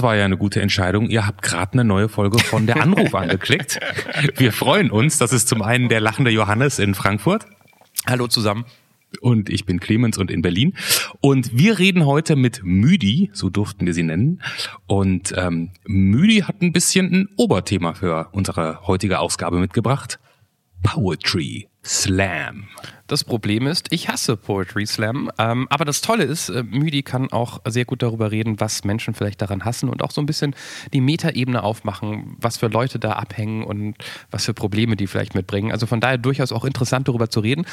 Das war ja eine gute Entscheidung. Ihr habt gerade eine neue Folge von der Anruf angeklickt. Wir freuen uns. Das ist zum einen der lachende Johannes in Frankfurt. Hallo zusammen. Und ich bin Clemens und in Berlin. Und wir reden heute mit Müdi, so durften wir sie nennen. Und ähm, Müdi hat ein bisschen ein Oberthema für unsere heutige Ausgabe mitgebracht. Poetry Slam. Das Problem ist, ich hasse Poetry Slam, ähm, aber das Tolle ist, äh, Müdi kann auch sehr gut darüber reden, was Menschen vielleicht daran hassen und auch so ein bisschen die Metaebene aufmachen, was für Leute da abhängen und was für Probleme die vielleicht mitbringen. Also von daher durchaus auch interessant darüber zu reden.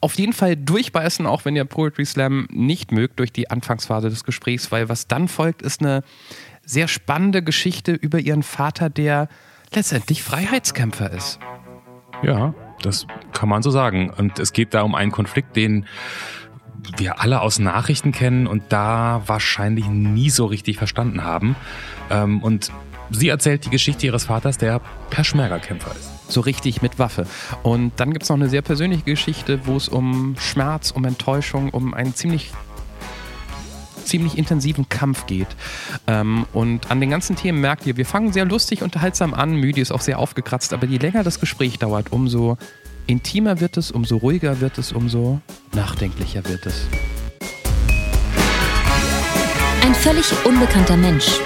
Auf jeden Fall durchbeißen, auch wenn ihr Poetry Slam nicht mögt, durch die Anfangsphase des Gesprächs, weil was dann folgt, ist eine sehr spannende Geschichte über ihren Vater, der letztendlich Freiheitskämpfer ist. Ja, das kann man so sagen. Und es geht da um einen Konflikt, den wir alle aus Nachrichten kennen und da wahrscheinlich nie so richtig verstanden haben. Ähm, und sie erzählt die Geschichte ihres Vaters, der Peschmerga-Kämpfer ist. So richtig mit Waffe. Und dann gibt es noch eine sehr persönliche Geschichte, wo es um Schmerz, um Enttäuschung, um einen ziemlich ziemlich intensiven Kampf geht. Ähm, und an den ganzen Themen merkt ihr, wir fangen sehr lustig, unterhaltsam an. Müdi ist auch sehr aufgekratzt, aber je länger das Gespräch dauert, umso intimer wird es, umso ruhiger wird es, umso nachdenklicher wird es. Ein völlig unbekannter Mensch.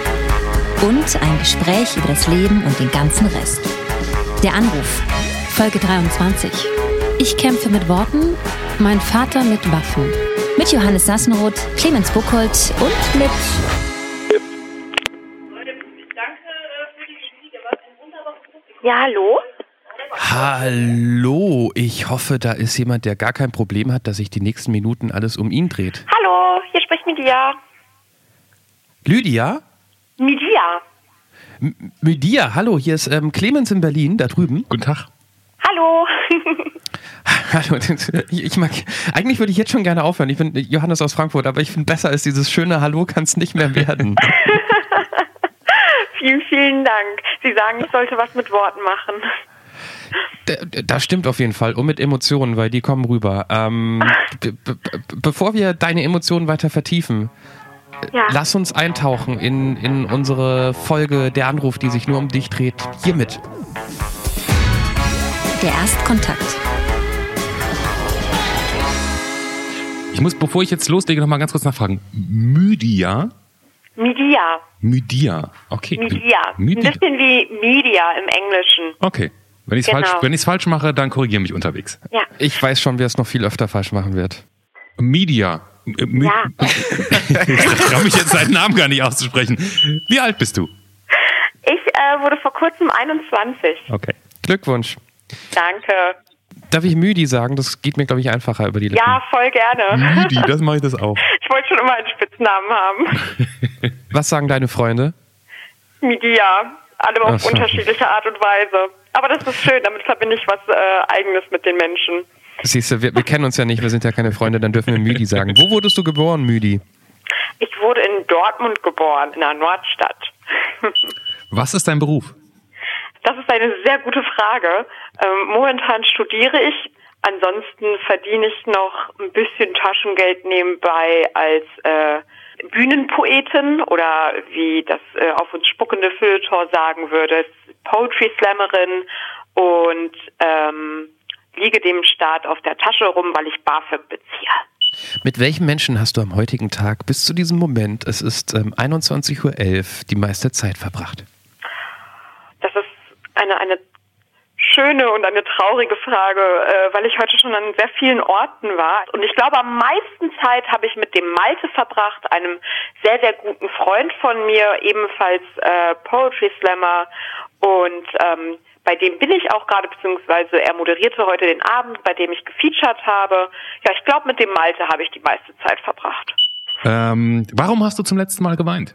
Und ein Gespräch über das Leben und den ganzen Rest. Der Anruf. Folge 23. Ich kämpfe mit Worten, mein Vater mit Waffen. Mit Johannes Sassenroth, Clemens Buchholz und mit. Ja, hallo? Hallo, ich hoffe, da ist jemand, der gar kein Problem hat, dass sich die nächsten Minuten alles um ihn dreht. Hallo, hier spricht Media. Lydia? Media. M Media, hallo, hier ist ähm, Clemens in Berlin, da drüben. Guten Tag. Hallo. Hallo, ich mag, eigentlich würde ich jetzt schon gerne aufhören. Ich bin Johannes aus Frankfurt, aber ich finde besser als dieses schöne Hallo kann es nicht mehr werden. vielen, vielen Dank. Sie sagen, ich sollte was mit Worten machen. Das stimmt auf jeden Fall. Und mit Emotionen, weil die kommen rüber. Ähm, bevor wir deine Emotionen weiter vertiefen, ja. lass uns eintauchen in, in unsere Folge Der Anruf, die sich nur um dich dreht. Hiermit. Der Erstkontakt. Ich muss, bevor ich jetzt loslege, noch mal ganz kurz nachfragen. Mydia? Media. Media, okay. Media. Media. Ein bisschen wie Media im Englischen. Okay. Wenn ich es genau. falsch, falsch mache, dann korrigiere mich unterwegs. Ja. Ich weiß schon, wer es noch viel öfter falsch machen wird. Media. Äh, ja. ich traue mich jetzt seinen Namen gar nicht auszusprechen. Wie alt bist du? Ich äh, wurde vor kurzem 21. Okay. Glückwunsch. Danke. Darf ich Müdi sagen? Das geht mir, glaube ich, einfacher über die Lippen. Ja, voll gerne. Müdi, das mache ich das auch. Ich wollte schon immer einen Spitznamen haben. Was sagen deine Freunde? Media. Alle auf so. unterschiedliche Art und Weise. Aber das ist schön, damit verbinde ich was äh, Eigenes mit den Menschen. Siehst du, wir, wir, kennen uns ja nicht, wir sind ja keine Freunde, dann dürfen wir Müdi sagen. Wo wurdest du geboren, Müdi? Ich wurde in Dortmund geboren, in der Nordstadt. Was ist dein Beruf? Das ist eine sehr gute Frage. Ähm, momentan studiere ich. Ansonsten verdiene ich noch ein bisschen Taschengeld nebenbei als äh, Bühnenpoetin oder wie das äh, auf uns spuckende Feuilleton sagen würde, Poetry Slammerin und ähm, liege dem Staat auf der Tasche rum, weil ich BAföG beziehe. Mit welchen Menschen hast du am heutigen Tag bis zu diesem Moment, es ist ähm, 21.11 Uhr, die meiste Zeit verbracht? Das ist eine, eine schöne und eine traurige Frage, äh, weil ich heute schon an sehr vielen Orten war. Und ich glaube, am meisten Zeit habe ich mit dem Malte verbracht, einem sehr, sehr guten Freund von mir, ebenfalls äh, Poetry Slammer. Und ähm, bei dem bin ich auch gerade, beziehungsweise er moderierte heute den Abend, bei dem ich gefeatured habe. Ja, ich glaube, mit dem Malte habe ich die meiste Zeit verbracht. Ähm, warum hast du zum letzten Mal geweint?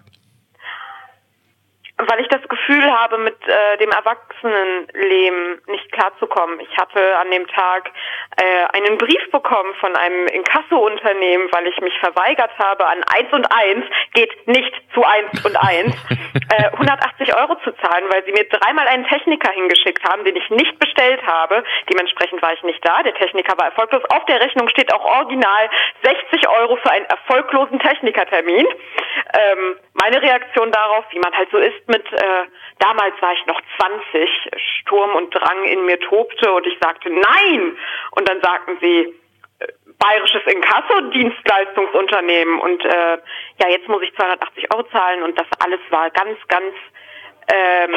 Weil ich das Gefühl habe, mit äh, dem Erwachsenenleben nicht klarzukommen. Ich hatte an dem Tag äh, einen Brief bekommen von einem Inkasso-Unternehmen, weil ich mich verweigert habe, an eins und eins geht nicht zu eins und eins äh, 180 Euro zu zahlen, weil sie mir dreimal einen Techniker hingeschickt haben, den ich nicht bestellt habe. Dementsprechend war ich nicht da. Der Techniker war erfolglos. Auf der Rechnung steht auch original 60 Euro für einen erfolglosen Technikertermin. Ähm, meine Reaktion darauf, wie man halt so ist mit, äh, damals war ich noch 20, Sturm und Drang in mir tobte und ich sagte nein. Und dann sagten sie, äh, bayerisches Inkasso-Dienstleistungsunternehmen und äh, ja, jetzt muss ich 280 Euro zahlen und das alles war ganz, ganz ähm,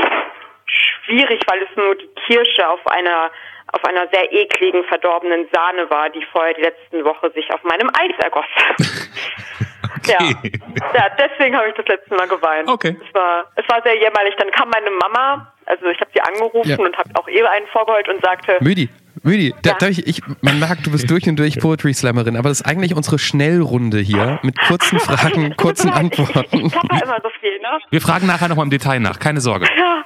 schwierig, weil es nur die Kirsche auf einer auf einer sehr ekligen, verdorbenen Sahne war, die vorher die letzten Woche sich auf meinem Eis ergoss. okay. ja. ja, deswegen habe ich das letzte Mal geweint. Okay. Es war, es war sehr jämmerlich. Dann kam meine Mama, also ich habe sie angerufen ja. und habe auch ihr einen vorgeheult und sagte... Müdi, Müdi, ja. da, ich, ich, man merkt, du bist durch und durch Poetry Slammerin, aber das ist eigentlich unsere Schnellrunde hier mit kurzen Fragen, kurzen Antworten. Ich, ich, ich immer so viel, ne? Wir fragen nachher nochmal im Detail nach, keine Sorge. Ja.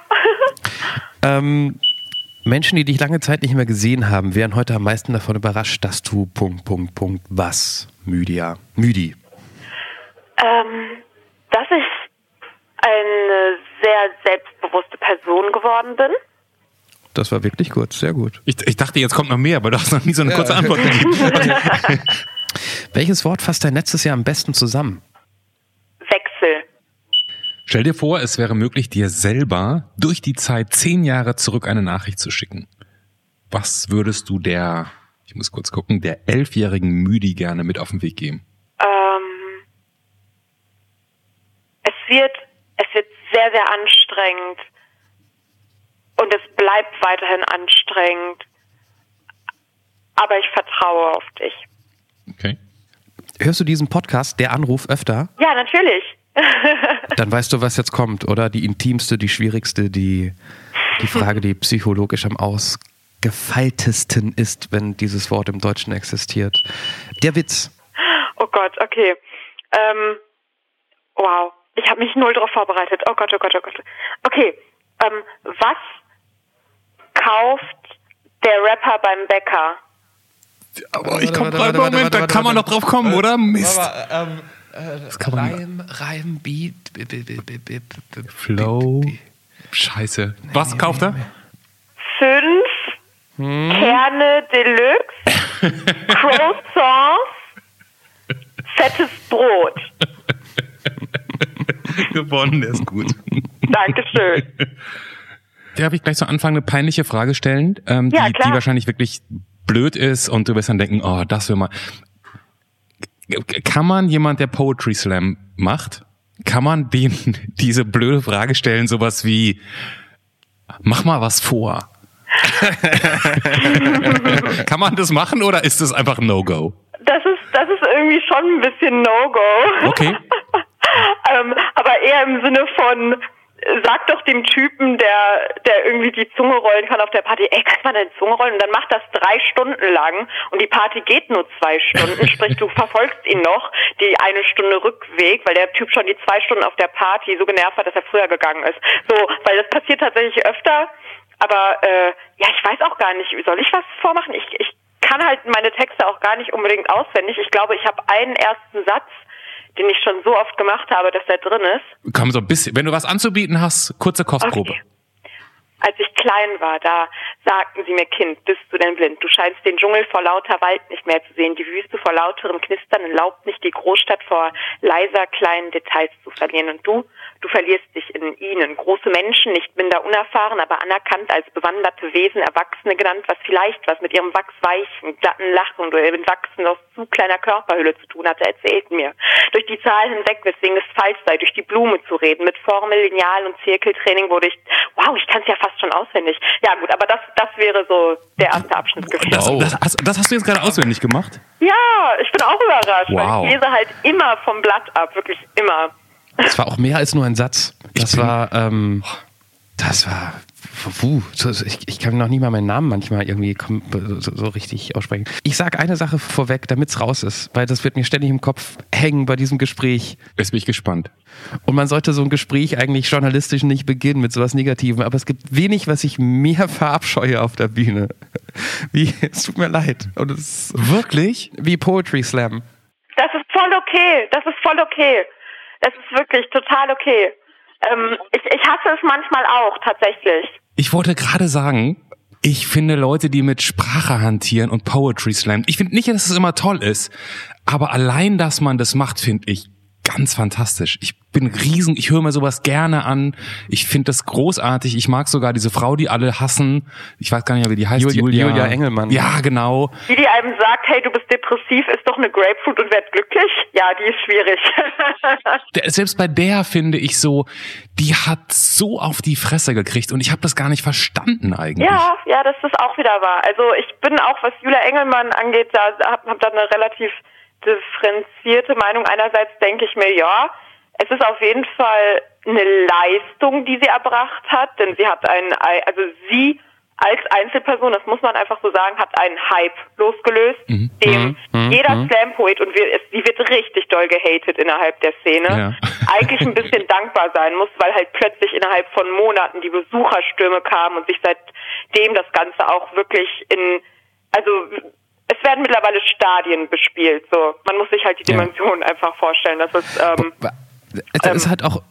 ähm, Menschen, die dich lange Zeit nicht mehr gesehen haben, wären heute am meisten davon überrascht, dass du Punkt, Punkt, Punkt, was, Müdia, Müdi? Ähm, dass ich eine sehr selbstbewusste Person geworden bin. Das war wirklich kurz, sehr gut. Ich, ich dachte, jetzt kommt noch mehr, aber du hast noch nie so eine ja. kurze Antwort gegeben. Welches Wort fasst dein letztes Jahr am besten zusammen? Wechsel. Stell dir vor, es wäre möglich, dir selber durch die Zeit zehn Jahre zurück eine Nachricht zu schicken. Was würdest du der, ich muss kurz gucken, der elfjährigen Müdi gerne mit auf den Weg geben? Ähm, es wird, es wird sehr, sehr anstrengend und es bleibt weiterhin anstrengend, aber ich vertraue auf dich. Okay. Hörst du diesen Podcast, der Anruf, öfter? Ja, natürlich. Dann weißt du, was jetzt kommt, oder? Die intimste, die schwierigste, die, die Frage, die psychologisch am ausgefeiltesten ist, wenn dieses Wort im Deutschen existiert. Der Witz. Oh Gott, okay. Ähm, wow, ich habe mich null darauf vorbereitet. Oh Gott, oh Gott, oh Gott. Okay, ähm, was kauft der Rapper beim Bäcker? Aber ich komme gerade, Moment, da kann man noch drauf kommen, oder? Mist. Ähm, das kann man Reim, Reim, Beat, Flow. Scheiße. Was kauft er? Fünf hm. Kerne Deluxe, Croissants, fettes Brot. Gewonnen, der ist gut. Dankeschön. Darf ich gleich zu Anfang eine peinliche Frage stellen, ähm, ja, die, die wahrscheinlich wirklich blöd ist und du wirst dann denken, oh, das will mal kann man jemand, der Poetry Slam macht, kann man dem diese blöde Frage stellen, sowas wie, mach mal was vor. kann man das machen oder ist das einfach No-Go? Das ist, das ist irgendwie schon ein bisschen No-Go. Okay. ähm, aber eher im Sinne von, sag doch dem Typen, der, der irgendwie die Zunge rollen kann auf der Party, ey, kannst du mal deine Zunge rollen? Und dann macht das drei Stunden lang und die Party geht nur zwei Stunden, sprich du verfolgst ihn noch die eine Stunde Rückweg, weil der Typ schon die zwei Stunden auf der Party so genervt hat, dass er früher gegangen ist. So, weil das passiert tatsächlich öfter, aber äh, ja, ich weiß auch gar nicht, soll ich was vormachen? Ich, ich kann halt meine Texte auch gar nicht unbedingt auswendig. Ich glaube, ich habe einen ersten Satz, den ich schon so oft gemacht habe, dass der drin ist. Komm, so ein bisschen, wenn du was anzubieten hast, kurze Kostprobe. Okay. Als ich klein war, da sagten sie mir, Kind, bist du denn blind? Du scheinst den Dschungel vor lauter Wald nicht mehr zu sehen, die Wüste vor lauterem Knistern erlaubt nicht die Großstadt vor leiser kleinen Details zu verlieren. Und du, Du verlierst dich in ihnen. Große Menschen, nicht minder unerfahren, aber anerkannt als bewanderte Wesen, Erwachsene genannt, was vielleicht was mit ihrem wachsweichen, glatten Lachen oder ihrem Wachsen aus zu kleiner Körperhülle zu tun hatte, erzählten mir. Durch die Zahl hinweg, weswegen es falsch sei, durch die Blume zu reden. Mit Formel, Lineal und Zirkeltraining wurde ich, wow, ich kann es ja fast schon auswendig. Ja gut, aber das, das wäre so der erste Abschnitt gewesen. Das, das, das hast du jetzt gerade auswendig gemacht? Ja, ich bin auch überrascht. Wow. ich lese halt immer vom Blatt ab, wirklich immer. Das war auch mehr als nur ein Satz. Das war, ähm, das war, puh, ich, ich, kann noch nie mal meinen Namen manchmal irgendwie so, so richtig aussprechen. Ich sage eine Sache vorweg, damit es raus ist, weil das wird mir ständig im Kopf hängen bei diesem Gespräch. Jetzt bin ich gespannt. Und man sollte so ein Gespräch eigentlich journalistisch nicht beginnen mit sowas Negativem, aber es gibt wenig, was ich mehr verabscheue auf der Bühne. Wie, es tut mir leid. Und es Wirklich? Wie Poetry Slam. Das ist voll okay. Das ist voll okay. Das ist wirklich total okay. Ähm, ich, ich hasse es manchmal auch, tatsächlich. Ich wollte gerade sagen, ich finde Leute, die mit Sprache hantieren und Poetry Slam, ich finde nicht, dass es immer toll ist, aber allein, dass man das macht, finde ich ganz fantastisch. Ich bin riesen, ich höre mir sowas gerne an. Ich finde das großartig. Ich mag sogar diese Frau, die alle hassen. Ich weiß gar nicht mehr, wie die heißt. Julia, Julia, Julia Engelmann. Ja, genau. Die, die einem sagt, hey, du bist depressiv, ist doch eine Grapefruit und werd glücklich. Ja, die ist schwierig. Der, selbst bei der finde ich so, die hat so auf die Fresse gekriegt und ich habe das gar nicht verstanden eigentlich. Ja, ja, das ist auch wieder wahr. Also ich bin auch, was Julia Engelmann angeht, da habe hab da eine relativ differenzierte Meinung. Einerseits denke ich mir, ja, es ist auf jeden Fall eine Leistung, die sie erbracht hat, denn sie hat einen, also sie als Einzelperson, das muss man einfach so sagen, hat einen Hype losgelöst, mhm. dem mhm. jeder mhm. Slam-Poet, und wir, es, sie wird richtig doll gehatet innerhalb der Szene, ja. eigentlich ein bisschen dankbar sein muss, weil halt plötzlich innerhalb von Monaten die Besucherstürme kamen und sich seitdem das Ganze auch wirklich in, also es werden mittlerweile Stadien bespielt, so. Man muss sich halt die Dimensionen ja. einfach vorstellen, dass es, ähm, es ähm, hat auch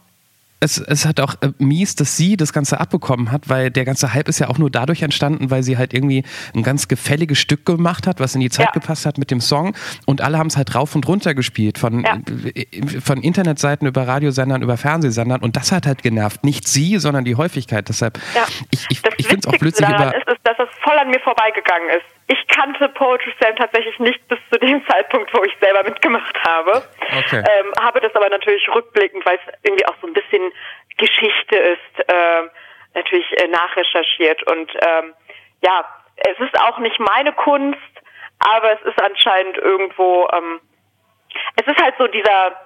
es, es hat auch äh, mies, dass sie das Ganze abbekommen hat, weil der ganze Hype ist ja auch nur dadurch entstanden, weil sie halt irgendwie ein ganz gefälliges Stück gemacht hat, was in die Zeit ja. gepasst hat mit dem Song. Und alle haben es halt rauf und runter gespielt, von, ja. Äh, von Internetseiten über Radiosendern, über Fernsehsendern. Und das hat halt genervt. Nicht sie, sondern die Häufigkeit. Deshalb, ja. ich, ich, ich finde es auch plötzlich über. Ist, ist, dass es voll an mir vorbeigegangen ist. Ich kannte Poetry Slam tatsächlich nicht bis zu dem Zeitpunkt, wo ich selber mitgemacht habe. Okay. Ähm, habe das aber natürlich rückblickend, weil es irgendwie auch so ein bisschen Geschichte ist, äh, natürlich äh, nachrecherchiert. Und ähm, ja, es ist auch nicht meine Kunst, aber es ist anscheinend irgendwo, ähm, es ist halt so dieser,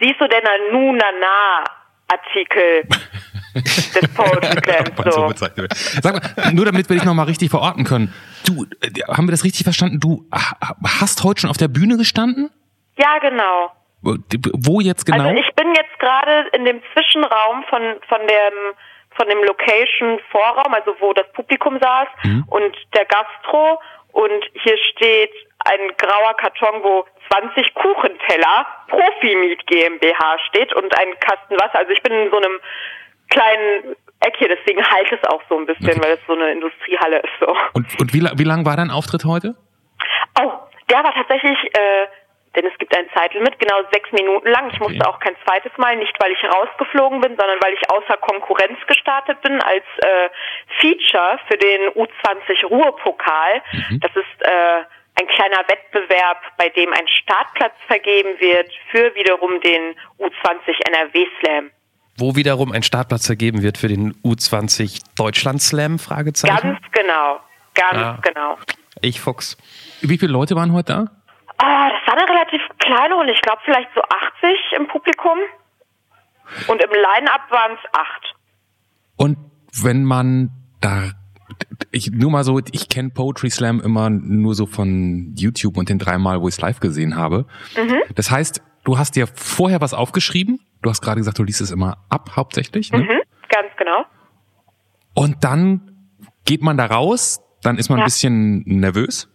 siehst du denn Nunana Artikel des Poetry Slams. So. Sag mal, nur damit wir dich nochmal richtig verorten können. Du, äh, haben wir das richtig verstanden? Du hast heute schon auf der Bühne gestanden? Ja, genau. Wo jetzt genau? Also ich bin jetzt gerade in dem Zwischenraum von, von dem von dem Location Vorraum, also wo das Publikum saß mhm. und der Gastro und hier steht ein grauer Karton, wo 20 Kuchenteller Profi-Meet GmbH steht und ein Kasten Wasser. Also ich bin in so einem kleinen Eck hier, deswegen halt es auch so ein bisschen, weil es so eine Industriehalle ist. So. Und, und wie, wie lang war dein Auftritt heute? Oh, der war tatsächlich äh, denn es gibt ein Zeitlimit, genau sechs Minuten lang. Ich musste auch kein zweites Mal, nicht weil ich rausgeflogen bin, sondern weil ich außer Konkurrenz gestartet bin als äh, Feature für den U20 Ruhrpokal. Mhm. Das ist äh, ein kleiner Wettbewerb, bei dem ein Startplatz vergeben wird für wiederum den U20 NRW Slam. Wo wiederum ein Startplatz vergeben wird für den U20 Deutschland Slam? Fragezeichen. Ganz genau, ganz ah. genau. Ich Fuchs. Wie viele Leute waren heute da? Ah, das war eine relativ kleine Runde. Ich glaube vielleicht so 80 im Publikum. Und im Line-Up waren es acht. Und wenn man da ich nur mal so, ich kenne Poetry Slam immer nur so von YouTube und den dreimal, wo ich es live gesehen habe. Mhm. Das heißt, du hast dir vorher was aufgeschrieben. Du hast gerade gesagt, du liest es immer ab, hauptsächlich. Ne? Mhm, ganz genau. Und dann geht man da raus, dann ist man ja. ein bisschen nervös.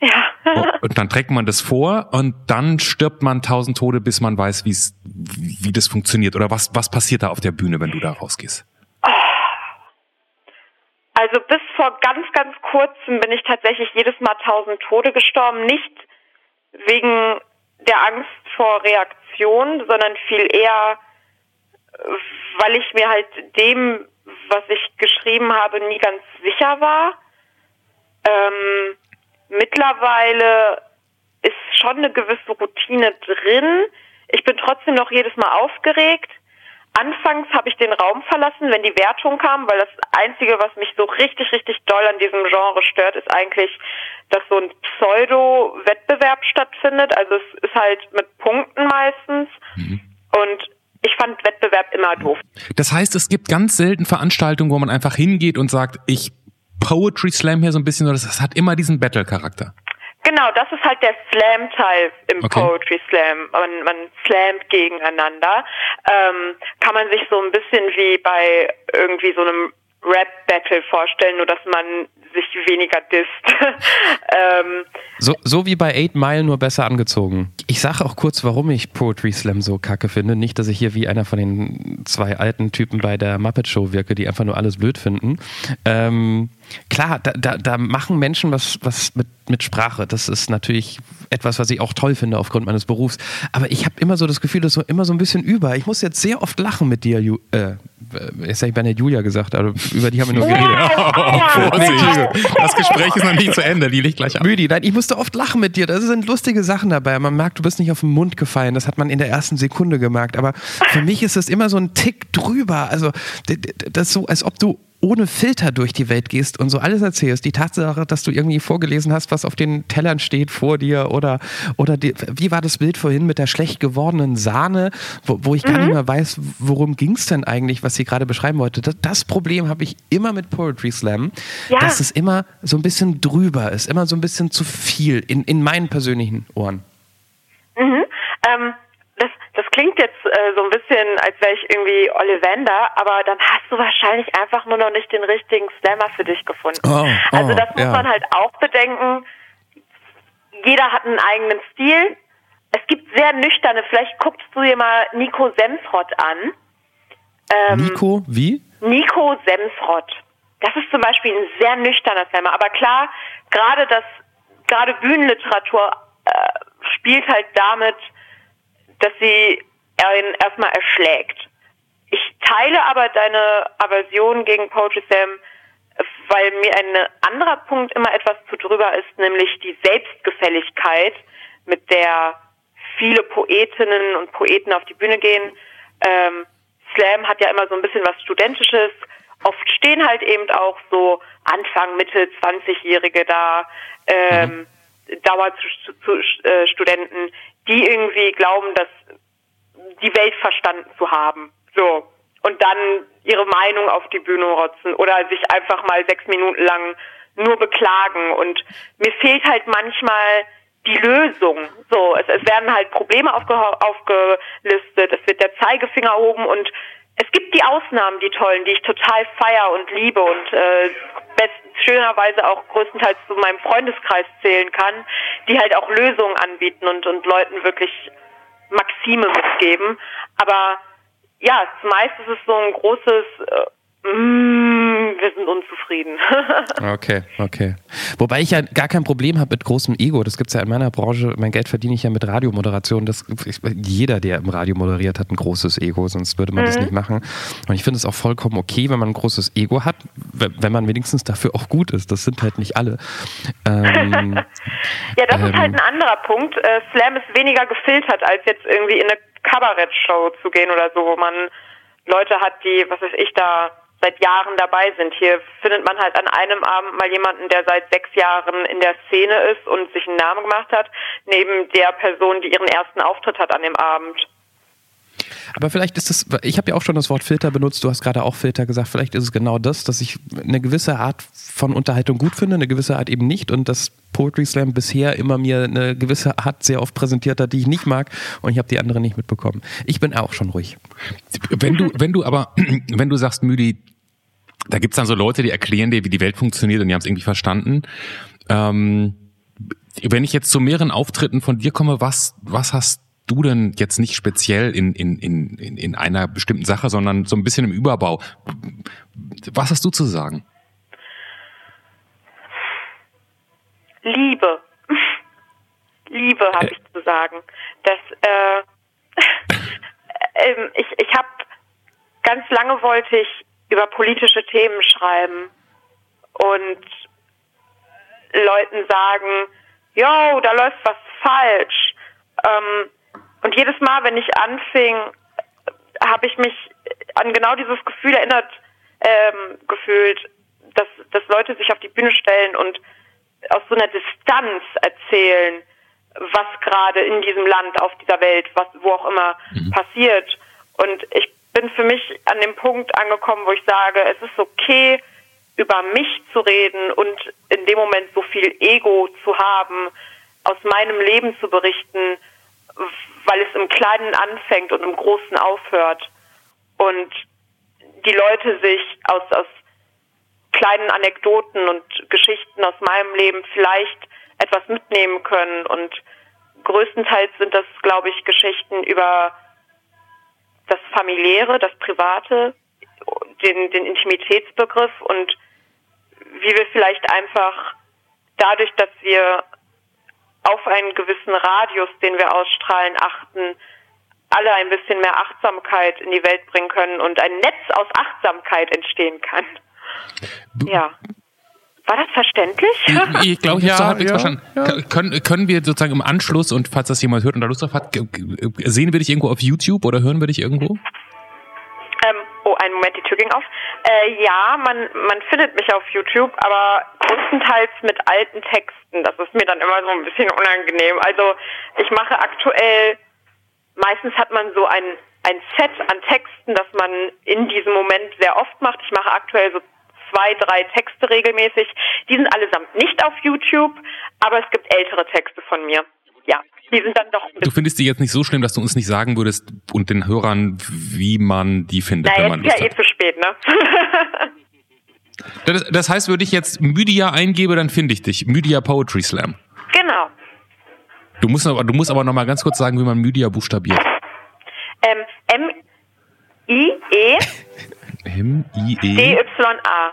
Ja. und dann trägt man das vor und dann stirbt man tausend Tode, bis man weiß, wie's, wie das funktioniert. Oder was, was passiert da auf der Bühne, wenn du da rausgehst? Also bis vor ganz, ganz kurzem bin ich tatsächlich jedes Mal tausend Tode gestorben. Nicht wegen der Angst vor Reaktion, sondern viel eher, weil ich mir halt dem, was ich geschrieben habe, nie ganz sicher war. Ähm, mittlerweile ist schon eine gewisse Routine drin. Ich bin trotzdem noch jedes Mal aufgeregt. Anfangs habe ich den Raum verlassen, wenn die Wertung kam, weil das Einzige, was mich so richtig, richtig doll an diesem Genre stört, ist eigentlich, dass so ein Pseudo-Wettbewerb stattfindet. Also es ist halt mit Punkten meistens. Mhm. Und ich fand Wettbewerb immer doof. Das heißt, es gibt ganz selten Veranstaltungen, wo man einfach hingeht und sagt, ich Poetry Slam hier so ein bisschen, so, das hat immer diesen Battle-Charakter. Genau, das ist halt der Slam-Teil im okay. Poetry Slam. Man, man slammt gegeneinander. Ähm, kann man sich so ein bisschen wie bei irgendwie so einem Rap-Battle vorstellen, nur dass man sich weniger disst. ähm, so, so wie bei Eight Mile, nur besser angezogen. Ich sage auch kurz, warum ich Poetry Slam so kacke finde. Nicht, dass ich hier wie einer von den zwei alten Typen bei der Muppet Show wirke, die einfach nur alles blöd finden. Ähm, klar, da, da, da machen Menschen was, was mit, mit Sprache. Das ist natürlich etwas, was ich auch toll finde aufgrund meines Berufs. Aber ich habe immer so das Gefühl, das ist so immer so ein bisschen über. Ich muss jetzt sehr oft lachen mit dir, Ju äh, jetzt habe ich bei der Julia gesagt, aber über die haben wir nur geredet. Oh, das Gespräch ist noch nicht zu Ende, die liegt gleich ab. Müdi, nein, ich musste oft lachen mit dir. Da sind lustige Sachen dabei. Man merkt, du bist nicht auf den Mund gefallen. Das hat man in der ersten Sekunde gemerkt. Aber für mich ist es immer so ein Tick drüber. Also, das ist so, als ob du ohne Filter durch die Welt gehst und so alles erzählst. Die Tatsache, dass du irgendwie vorgelesen hast, was auf den Tellern steht vor dir oder, oder die, wie war das Bild vorhin mit der schlecht gewordenen Sahne, wo, wo ich mhm. gar nicht mehr weiß, worum ging es denn eigentlich, was sie gerade beschreiben wollte. Das, das Problem habe ich immer mit Poetry Slam, ja. dass es immer so ein bisschen drüber ist, immer so ein bisschen zu viel in, in meinen persönlichen Ohren. Mhm. Ähm klingt jetzt äh, so ein bisschen, als wäre ich irgendwie Ollivander, aber dann hast du wahrscheinlich einfach nur noch nicht den richtigen Slammer für dich gefunden. Oh, oh, also das muss ja. man halt auch bedenken. Jeder hat einen eigenen Stil. Es gibt sehr nüchterne, vielleicht guckst du dir mal Nico Semsrott an. Ähm, Nico, wie? Nico Semsrott. Das ist zum Beispiel ein sehr nüchterner Slammer. Aber klar, gerade das, gerade Bühnenliteratur äh, spielt halt damit, dass sie ihn erstmal erschlägt. Ich teile aber deine Aversion gegen Poetry Slam, weil mir ein anderer Punkt immer etwas zu drüber ist, nämlich die Selbstgefälligkeit, mit der viele Poetinnen und Poeten auf die Bühne gehen. Ähm, Slam hat ja immer so ein bisschen was Studentisches. Oft stehen halt eben auch so Anfang, Mitte 20-Jährige da, ähm, mhm. Dauerstudenten, die irgendwie glauben, dass die Welt verstanden zu haben. So. Und dann ihre Meinung auf die Bühne rotzen oder sich einfach mal sechs Minuten lang nur beklagen. Und mir fehlt halt manchmal die Lösung. So, es, es werden halt Probleme aufge aufgelistet, es wird der Zeigefinger erhoben und es gibt die Ausnahmen, die tollen, die ich total feier und liebe und äh, best, schönerweise auch größtenteils zu meinem Freundeskreis zählen kann, die halt auch Lösungen anbieten und, und Leuten wirklich Maxime mitgeben. Aber ja, zumeist ist es so ein großes äh, mm, wir sind unzufrieden. okay, okay. Wobei ich ja gar kein Problem habe mit großem Ego. Das gibt es ja in meiner Branche. Mein Geld verdiene ich ja mit Radiomoderation. Das, jeder, der im Radio moderiert, hat ein großes Ego, sonst würde man mhm. das nicht machen. Und ich finde es auch vollkommen okay, wenn man ein großes Ego hat, wenn man wenigstens dafür auch gut ist. Das sind halt nicht alle. Ähm, ja, das ähm, ist halt ein anderer Punkt. Äh, Slam ist weniger gefiltert, als jetzt irgendwie in eine Kabarettshow zu gehen oder so, wo man Leute hat, die, was weiß ich, da seit Jahren dabei sind. Hier findet man halt an einem Abend mal jemanden, der seit sechs Jahren in der Szene ist und sich einen Namen gemacht hat, neben der Person, die ihren ersten Auftritt hat an dem Abend. Aber vielleicht ist es, ich habe ja auch schon das Wort Filter benutzt, du hast gerade auch Filter gesagt, vielleicht ist es genau das, dass ich eine gewisse Art von Unterhaltung gut finde, eine gewisse Art eben nicht und dass Poetry Slam bisher immer mir eine gewisse Art sehr oft präsentiert hat, die ich nicht mag und ich habe die andere nicht mitbekommen. Ich bin auch schon ruhig. Wenn du, wenn du aber, wenn du sagst, Müdi, da gibt's dann so Leute, die erklären dir, wie die Welt funktioniert und die haben es irgendwie verstanden. Ähm, wenn ich jetzt zu mehreren Auftritten von dir komme, was, was hast du denn jetzt nicht speziell in, in, in, in einer bestimmten Sache, sondern so ein bisschen im Überbau? Was hast du zu sagen? Liebe. Liebe habe äh. ich zu sagen. Das, äh, äh, ich, ich habe ganz lange wollte ich über politische Themen schreiben und Leuten sagen, yo, da läuft was falsch. Ähm, und jedes Mal, wenn ich anfing, habe ich mich an genau dieses Gefühl erinnert ähm, gefühlt, dass, dass Leute sich auf die Bühne stellen und aus so einer Distanz erzählen, was gerade in diesem Land, auf dieser Welt, was wo auch immer mhm. passiert. Und ich bin für mich an dem Punkt angekommen, wo ich sage, es ist okay, über mich zu reden und in dem Moment so viel Ego zu haben, aus meinem Leben zu berichten, weil es im Kleinen anfängt und im Großen aufhört. Und die Leute sich aus, aus kleinen Anekdoten und Geschichten aus meinem Leben vielleicht etwas mitnehmen können. Und größtenteils sind das, glaube ich, Geschichten über das Familiäre, das Private, den, den Intimitätsbegriff und wie wir vielleicht einfach dadurch, dass wir auf einen gewissen Radius, den wir ausstrahlen, achten, alle ein bisschen mehr Achtsamkeit in die Welt bringen können und ein Netz aus Achtsamkeit entstehen kann. Ja. War das verständlich? Ich, ich glaube, ich ja, habe so ja, verstanden. Ja. Können, können wir sozusagen im Anschluss, und falls das jemand hört und da Lust drauf hat, sehen wir dich irgendwo auf YouTube oder hören wir dich irgendwo? Ähm, oh, einen Moment, die Tür ging auf. Äh, ja, man, man findet mich auf YouTube, aber größtenteils mit alten Texten. Das ist mir dann immer so ein bisschen unangenehm. Also ich mache aktuell meistens hat man so ein, ein Set an Texten, das man in diesem Moment sehr oft macht. Ich mache aktuell so zwei, drei Texte regelmäßig. Die sind allesamt nicht auf YouTube, aber es gibt ältere Texte von mir. Ja, die sind dann doch. Du findest die jetzt nicht so schlimm, dass du uns nicht sagen würdest und den Hörern, wie man die findet, Na, wenn man Lust ist ja eh zu spät, ne? das, das heißt, würde ich jetzt Mydia eingebe, dann finde ich dich. Mydia Poetry Slam. Genau. Du musst aber, du musst aber noch mal ganz kurz sagen, wie man Mydia buchstabiert. Ähm, M-I-E. M-I-E. D-Y-A.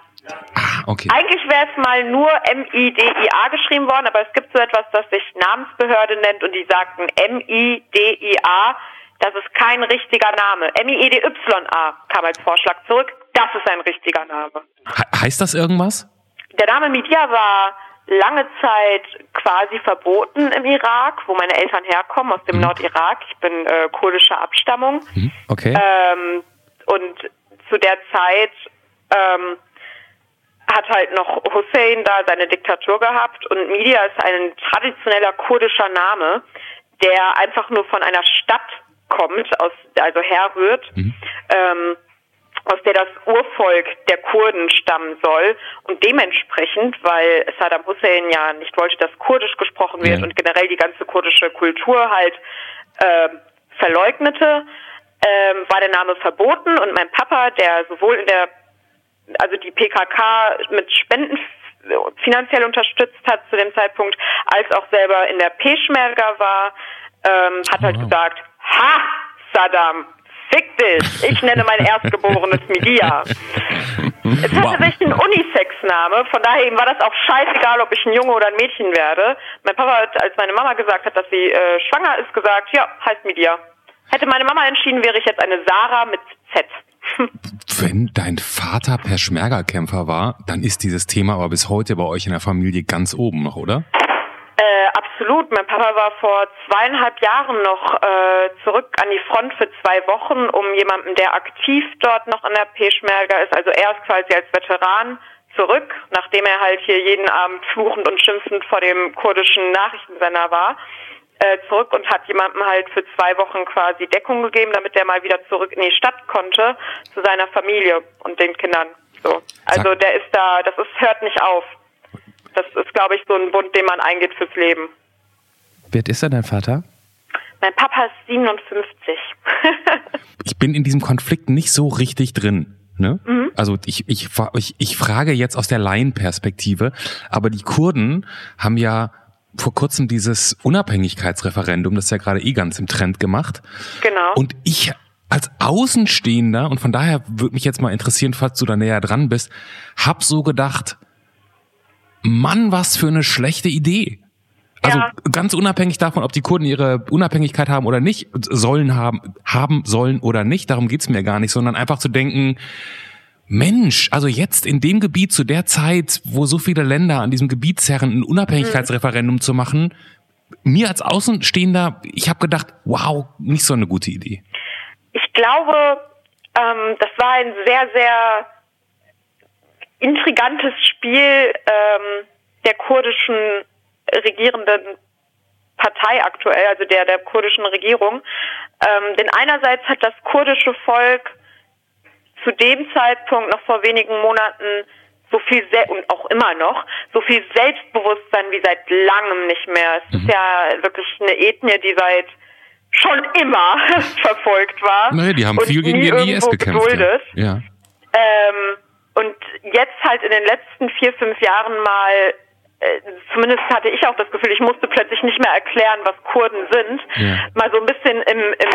Ah, okay. Eigentlich wäre es mal nur M-I-D-I-A geschrieben worden, aber es gibt so etwas, das sich Namensbehörde nennt und die sagten M-I-D-I-A. Das ist kein richtiger Name. M-I-E-D-Y-A kam als Vorschlag zurück. Das ist ein richtiger Name. He heißt das irgendwas? Der Name Midia war lange Zeit quasi verboten im Irak, wo meine Eltern herkommen, aus dem mhm. Nordirak. Ich bin äh, kurdischer Abstammung. Mhm. Okay. Ähm, und zu der Zeit ähm, hat halt noch Hussein da seine Diktatur gehabt und Midia ist ein traditioneller kurdischer Name, der einfach nur von einer Stadt kommt, aus, also herrührt. Mhm. Ähm, aus der das Urvolk der Kurden stammen soll. Und dementsprechend, weil Saddam Hussein ja nicht wollte, dass Kurdisch gesprochen wird ja. und generell die ganze kurdische Kultur halt äh, verleugnete, äh, war der Name verboten. Und mein Papa, der sowohl in der, also die PKK mit Spenden finanziell unterstützt hat zu dem Zeitpunkt, als auch selber in der Peschmerga war, ähm, hat halt gesagt, ha, Saddam, Fick dich! Ich nenne mein Erstgeborenes Media. Es hatte wow. sich ein Unisex-Name, von daher eben war das auch scheißegal, ob ich ein Junge oder ein Mädchen werde. Mein Papa hat, als meine Mama gesagt hat, dass sie äh, schwanger ist, gesagt, ja, heißt Media. Hätte meine Mama entschieden, wäre ich jetzt eine Sarah mit Z. Wenn dein Vater Peschmerga-Kämpfer war, dann ist dieses Thema aber bis heute bei euch in der Familie ganz oben noch, oder? Äh, absolut. Mein Papa war vor zweieinhalb Jahren noch äh, zurück an die Front für zwei Wochen, um jemanden, der aktiv dort noch an der Peschmerga ist, also er ist quasi als Veteran zurück, nachdem er halt hier jeden Abend fluchend und schimpfend vor dem kurdischen Nachrichtensender war, äh, zurück und hat jemandem halt für zwei Wochen quasi Deckung gegeben, damit der mal wieder zurück in die Stadt konnte, zu seiner Familie und den Kindern. So. Also der ist da, das ist, hört nicht auf. Das ist, glaube ich, so ein Bund, den man eingeht fürs Leben. Wie alt ist er, dein Vater? Mein Papa ist 57. ich bin in diesem Konflikt nicht so richtig drin. Ne? Mhm. Also ich, ich, ich, ich frage jetzt aus der Laienperspektive, aber die Kurden haben ja vor kurzem dieses Unabhängigkeitsreferendum, das ist ja gerade eh ganz im Trend gemacht. Genau. Und ich als Außenstehender, und von daher würde mich jetzt mal interessieren, falls du da näher dran bist, hab so gedacht, Mann, was für eine schlechte Idee. Also ja. ganz unabhängig davon, ob die Kurden ihre Unabhängigkeit haben oder nicht, sollen haben, haben sollen oder nicht, darum geht's mir gar nicht, sondern einfach zu denken, Mensch, also jetzt in dem Gebiet zu der Zeit, wo so viele Länder an diesem Gebiet zerren, ein Unabhängigkeitsreferendum zu machen, mir als Außenstehender, ich habe gedacht, wow, nicht so eine gute Idee. Ich glaube, ähm, das war ein sehr, sehr intrigantes Spiel ähm, der kurdischen regierenden Partei aktuell, also der der kurdischen Regierung. Ähm, denn einerseits hat das kurdische Volk zu dem Zeitpunkt noch vor wenigen Monaten so viel Se und auch immer noch so viel Selbstbewusstsein wie seit langem nicht mehr. Es mhm. ist ja wirklich eine Ethnie, die seit schon immer verfolgt war. Naja, die haben viel gegen den IS gekämpft. Ja. ja. Ähm, und jetzt halt in den letzten vier, fünf Jahren mal äh, zumindest hatte ich auch das Gefühl, ich musste plötzlich nicht mehr erklären, was Kurden sind, ja. mal so ein bisschen im, im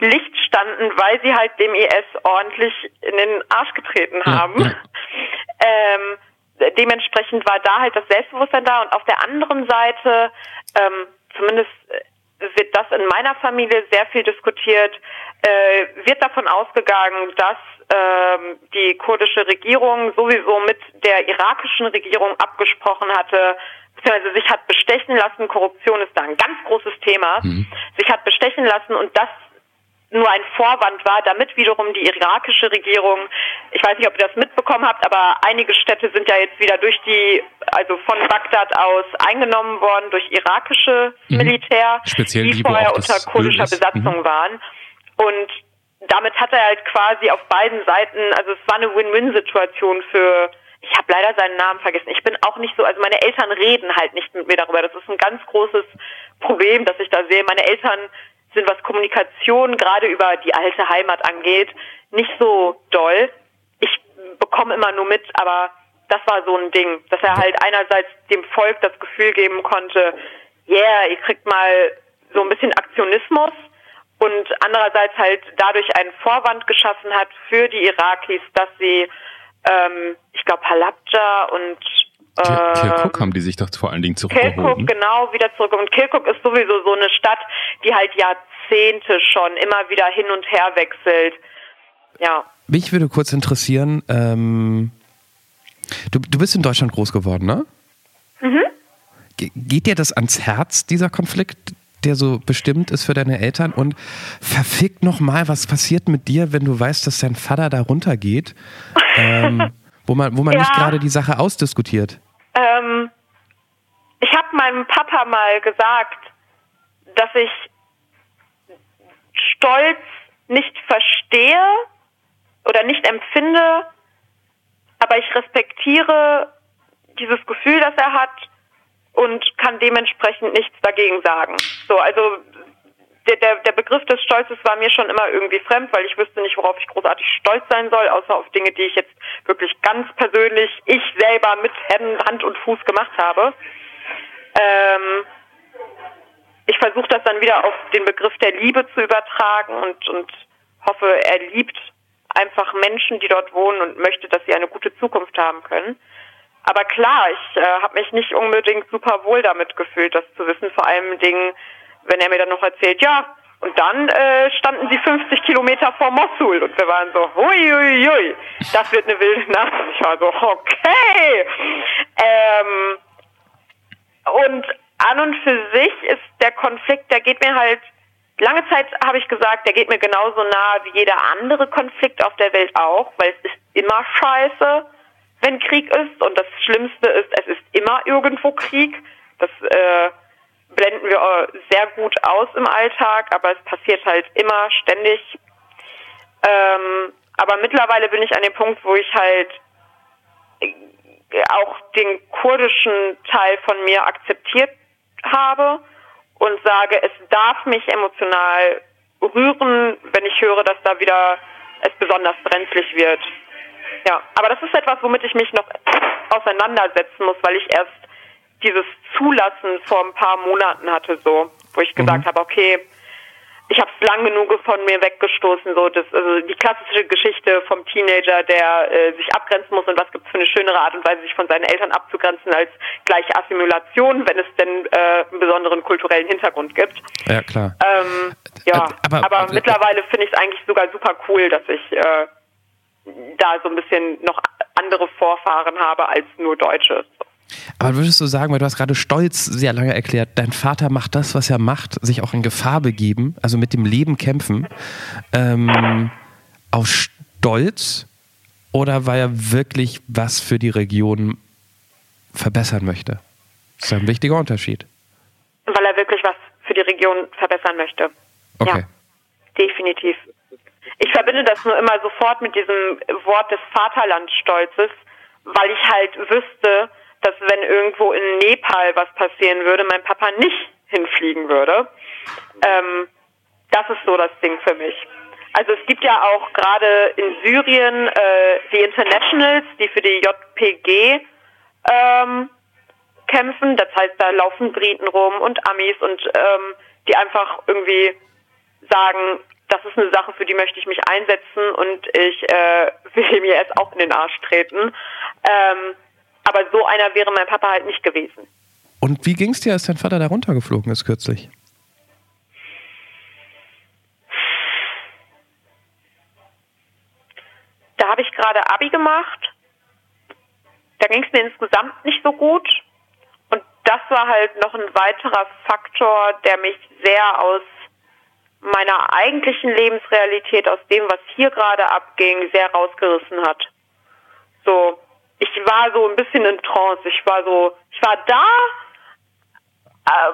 Licht standen, weil sie halt dem IS ordentlich in den Arsch getreten haben. Ja, ähm, dementsprechend war da halt das Selbstbewusstsein da und auf der anderen Seite, ähm, zumindest wird das in meiner Familie sehr viel diskutiert, äh, wird davon ausgegangen, dass ähm, die kurdische Regierung sowieso mit der irakischen Regierung abgesprochen hatte, beziehungsweise sich hat bestechen lassen, Korruption ist da ein ganz großes Thema, mhm. sich hat bestechen lassen und das nur ein Vorwand war, damit wiederum die irakische Regierung, ich weiß nicht, ob ihr das mitbekommen habt, aber einige Städte sind ja jetzt wieder durch die, also von Bagdad aus eingenommen worden durch irakische mhm. Militär, die, die vorher unter kurdischer Besatzung mhm. waren. Und damit hat er halt quasi auf beiden Seiten, also es war eine Win-Win-Situation für, ich habe leider seinen Namen vergessen. Ich bin auch nicht so, also meine Eltern reden halt nicht mit mir darüber. Das ist ein ganz großes Problem, das ich da sehe. Meine Eltern sind, was Kommunikation gerade über die alte Heimat angeht, nicht so doll. Ich bekomme immer nur mit, aber das war so ein Ding, dass er halt einerseits dem Volk das Gefühl geben konnte, yeah, ihr kriegt mal so ein bisschen Aktionismus und andererseits halt dadurch einen Vorwand geschaffen hat für die Irakis, dass sie, ähm, ich glaube, Halabja und äh, Kirkuk haben die sich doch vor allen Dingen zurückgeholt. Kirkuk, genau, wieder zurück. Und Kirkuk ist sowieso so eine Stadt, die halt Jahrzehnte schon immer wieder hin und her wechselt. Ja. Mich würde kurz interessieren, ähm, du, du bist in Deutschland groß geworden, ne? Mhm. Geht dir das ans Herz, dieser Konflikt, der so bestimmt ist für deine Eltern und verfickt nochmal, was passiert mit dir, wenn du weißt, dass dein Vater da runtergeht, ähm, wo man, wo man ja. nicht gerade die Sache ausdiskutiert? Ähm, ich habe meinem Papa mal gesagt, dass ich Stolz nicht verstehe oder nicht empfinde, aber ich respektiere dieses Gefühl, das er hat und kann dementsprechend nichts dagegen sagen. So, also der, der, der Begriff des Stolzes war mir schon immer irgendwie fremd, weil ich wüsste nicht, worauf ich großartig stolz sein soll, außer auf Dinge, die ich jetzt wirklich ganz persönlich, ich selber mit Hand und Fuß gemacht habe. Ähm, ich versuche das dann wieder auf den Begriff der Liebe zu übertragen und, und hoffe, er liebt einfach Menschen, die dort wohnen und möchte, dass sie eine gute Zukunft haben können. Aber klar, ich äh, habe mich nicht unbedingt super wohl damit gefühlt, das zu wissen. Vor allem Dingen, wenn er mir dann noch erzählt, ja, und dann äh, standen sie 50 Kilometer vor Mosul und wir waren so, hui, das wird eine wilde Nacht. Ich war so, okay. Ähm, und an und für sich ist der Konflikt, der geht mir halt, lange Zeit habe ich gesagt, der geht mir genauso nahe wie jeder andere Konflikt auf der Welt auch, weil es ist immer scheiße wenn Krieg ist. Und das Schlimmste ist, es ist immer irgendwo Krieg. Das äh, blenden wir äh, sehr gut aus im Alltag, aber es passiert halt immer ständig. Ähm, aber mittlerweile bin ich an dem Punkt, wo ich halt äh, auch den kurdischen Teil von mir akzeptiert habe und sage, es darf mich emotional rühren, wenn ich höre, dass da wieder es besonders brenzlig wird. Ja, aber das ist etwas, womit ich mich noch auseinandersetzen muss, weil ich erst dieses Zulassen vor ein paar Monaten hatte, so, wo ich gesagt mhm. habe, okay, ich habe es lang genug von mir weggestoßen, so das, also die klassische Geschichte vom Teenager, der äh, sich abgrenzen muss und was gibt es für eine schönere Art und Weise, sich von seinen Eltern abzugrenzen als gleiche Assimilation, wenn es denn äh, einen besonderen kulturellen Hintergrund gibt. Ja klar. Ähm, ja, äh, aber, aber, aber mittlerweile finde ich es eigentlich sogar super cool, dass ich äh, da so ein bisschen noch andere Vorfahren habe als nur Deutsche. Aber würdest du sagen, weil du hast gerade Stolz sehr lange erklärt, dein Vater macht das, was er macht, sich auch in Gefahr begeben, also mit dem Leben kämpfen, ähm, aus Stolz oder weil er wirklich was für die Region verbessern möchte? Das ist ein wichtiger Unterschied. Weil er wirklich was für die Region verbessern möchte. Okay. Ja, definitiv. Ich verbinde das nur immer sofort mit diesem Wort des Vaterlandsstolzes, weil ich halt wüsste, dass wenn irgendwo in Nepal was passieren würde, mein Papa nicht hinfliegen würde. Ähm, das ist so das Ding für mich. Also es gibt ja auch gerade in Syrien äh, die Internationals, die für die JPG ähm, kämpfen. Das heißt, da laufen Briten rum und Amis und ähm, die einfach irgendwie sagen, das ist eine Sache, für die möchte ich mich einsetzen und ich äh, will mir erst auch in den Arsch treten. Ähm, aber so einer wäre mein Papa halt nicht gewesen. Und wie ging es dir, als dein Vater da runtergeflogen ist kürzlich? Da habe ich gerade Abi gemacht. Da ging es mir insgesamt nicht so gut. Und das war halt noch ein weiterer Faktor, der mich sehr aus meiner eigentlichen Lebensrealität, aus dem, was hier gerade abging, sehr rausgerissen hat. So, ich war so ein bisschen in Trance. Ich war so, ich war da, äh,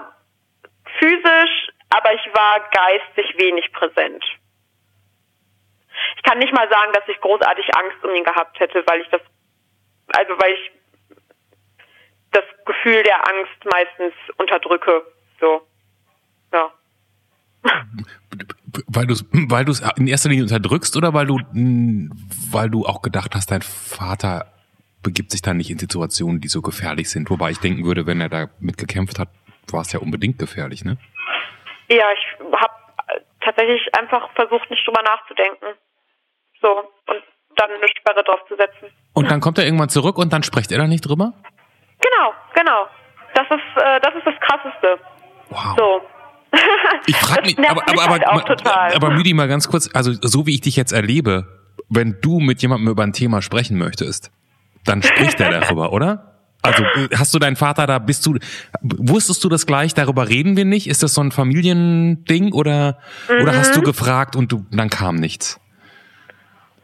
physisch, aber ich war geistig wenig präsent. Ich kann nicht mal sagen, dass ich großartig Angst um ihn gehabt hätte, weil ich das, also weil ich das Gefühl der Angst meistens unterdrücke. So, ja. Weil du es weil in erster Linie unterdrückst oder weil du, weil du auch gedacht hast, dein Vater begibt sich dann nicht in Situationen, die so gefährlich sind. Wobei ich denken würde, wenn er da mitgekämpft hat, war es ja unbedingt gefährlich, ne? Ja, ich habe tatsächlich einfach versucht, nicht drüber nachzudenken. So, und dann eine Sperre draufzusetzen. Und dann kommt er irgendwann zurück und dann spricht er da nicht drüber? Genau, genau. Das ist, äh, das ist das Krasseste. Wow. So. Ich frage mich, aber, aber, aber, halt aber Müdi, mal ganz kurz, also so wie ich dich jetzt erlebe, wenn du mit jemandem über ein Thema sprechen möchtest, dann spricht er darüber, oder? Also hast du deinen Vater da, bist du, wusstest du das gleich, darüber reden wir nicht? Ist das so ein Familiending oder, mhm. oder hast du Mhm. gefragt und du, dann kam nichts?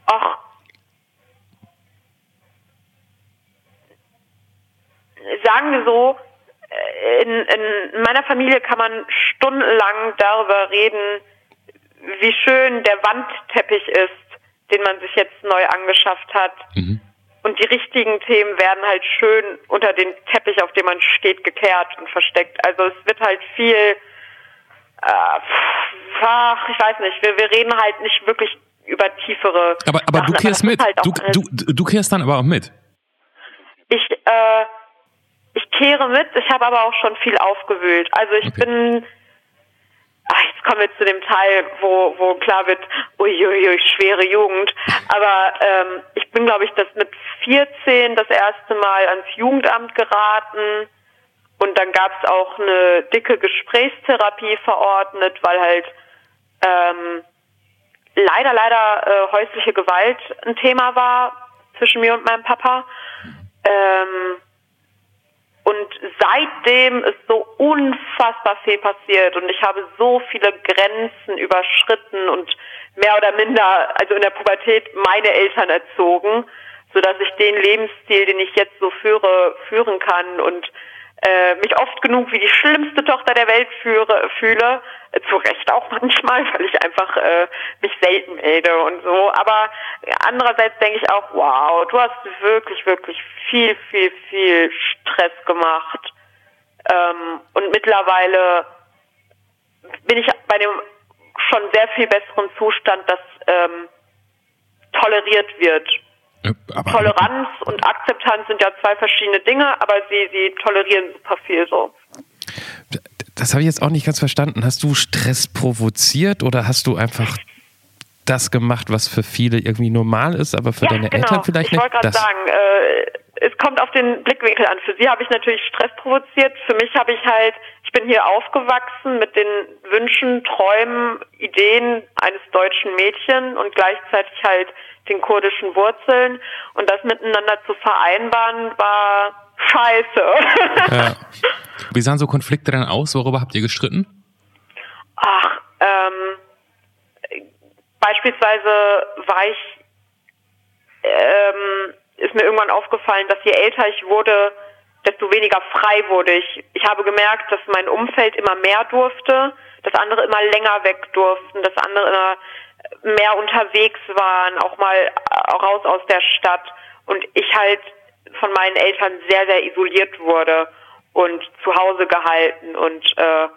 Ach. Sagen wir so, in, in meiner Familie kann man stundenlang darüber reden, wie schön der Wandteppich ist, den man sich jetzt neu angeschafft hat. Mhm. Und die richtigen Themen werden halt schön unter den Teppich, auf dem man steht, gekehrt und versteckt. Also es wird halt viel, äh, ach, ich weiß nicht, wir, wir reden halt nicht wirklich über tiefere. Aber, aber Sachen, du kehrst mit. Halt Du, du, du kehrst dann aber auch mit. Ich, äh, ich kehre mit, ich habe aber auch schon viel aufgewühlt. Also ich Okay. bin, ach, jetzt kommen wir zu dem Teil, wo, wo klar wird, uiuiui, schwere Jugend. Aber ähm, ich bin, glaube ich, das mit 14 das erste Mal ans Jugendamt geraten. Und dann gab es auch eine dicke Gesprächstherapie verordnet, weil halt ähm, leider, leider äh, häusliche Gewalt ein Thema war zwischen mir und meinem Papa. Ähm, und seitdem ist so unfassbar viel passiert. Und ich habe so viele Grenzen überschritten und mehr oder minder, also in der Pubertät, meine Eltern erzogen, sodass ich den Lebensstil, den ich jetzt so führe, führen kann. Und äh, mich oft genug wie die schlimmste Tochter der Welt führe, fühle, äh, zu Recht auch manchmal, weil ich einfach äh, mich selten melde und so. Aber andererseits denke ich auch, wow, du hast wirklich, wirklich viel, viel, viel Stress gemacht. Ähm, und mittlerweile bin ich bei dem schon sehr viel besseren Zustand, dass ähm, toleriert wird. Ja, Aber, Toleranz und Akzeptanz sind ja zwei verschiedene Dinge, aber sie, sie tolerieren super viel so. Das habe ich jetzt auch nicht ganz verstanden. Hast du Stress provoziert oder hast du einfach das gemacht, was für viele irgendwie normal ist, aber für deine Eltern vielleicht genau. ich nicht? wollte gerade sagen, äh, es kommt auf den Blickwinkel an. Für sie habe ich natürlich Stress provoziert. Für mich habe ich halt, ich bin hier aufgewachsen mit den Wünschen, Träumen, Ideen eines deutschen Mädchen und gleichzeitig halt den kurdischen Wurzeln. Und das miteinander zu vereinbaren war scheiße. Ja. wie sahen so Konflikte dann aus? Worüber habt ihr gestritten? Ach, ähm, beispielsweise war ich, ähm, ist mir irgendwann aufgefallen, dass je älter ich wurde, desto weniger frei wurde ich. Ich habe gemerkt, dass mein Umfeld immer mehr durfte, dass andere immer länger weg durften, dass andere immer mehr unterwegs waren, auch mal raus aus der Stadt und ich halt von meinen Eltern sehr, sehr isoliert wurde und zu Hause gehalten und äh,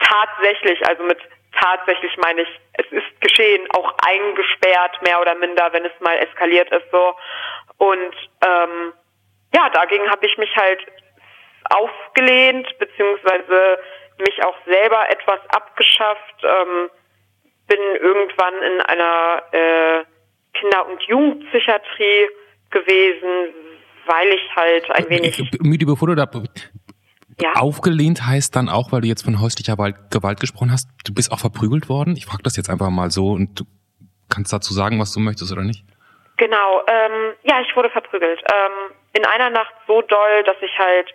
tatsächlich, also mit tatsächlich meine ich, es ist geschehen, auch eingesperrt, mehr oder minder, wenn es mal eskaliert ist so. Und ähm, ja, dagegen habe ich mich halt aufgelehnt, beziehungsweise mich auch selber etwas abgeschafft. Ähm, bin irgendwann in einer äh, Kinder- und Jugendpsychiatrie gewesen, weil ich halt ein wenig. Müde, bevor du da ja? aufgelehnt heißt dann auch, weil du jetzt von häuslicher Gewalt gesprochen hast, du bist auch verprügelt worden. Ich frage das jetzt einfach mal so und du kannst dazu sagen, was du möchtest oder nicht. Genau, ähm, ja, ich wurde verprügelt. Ähm, in einer Nacht so doll, dass ich halt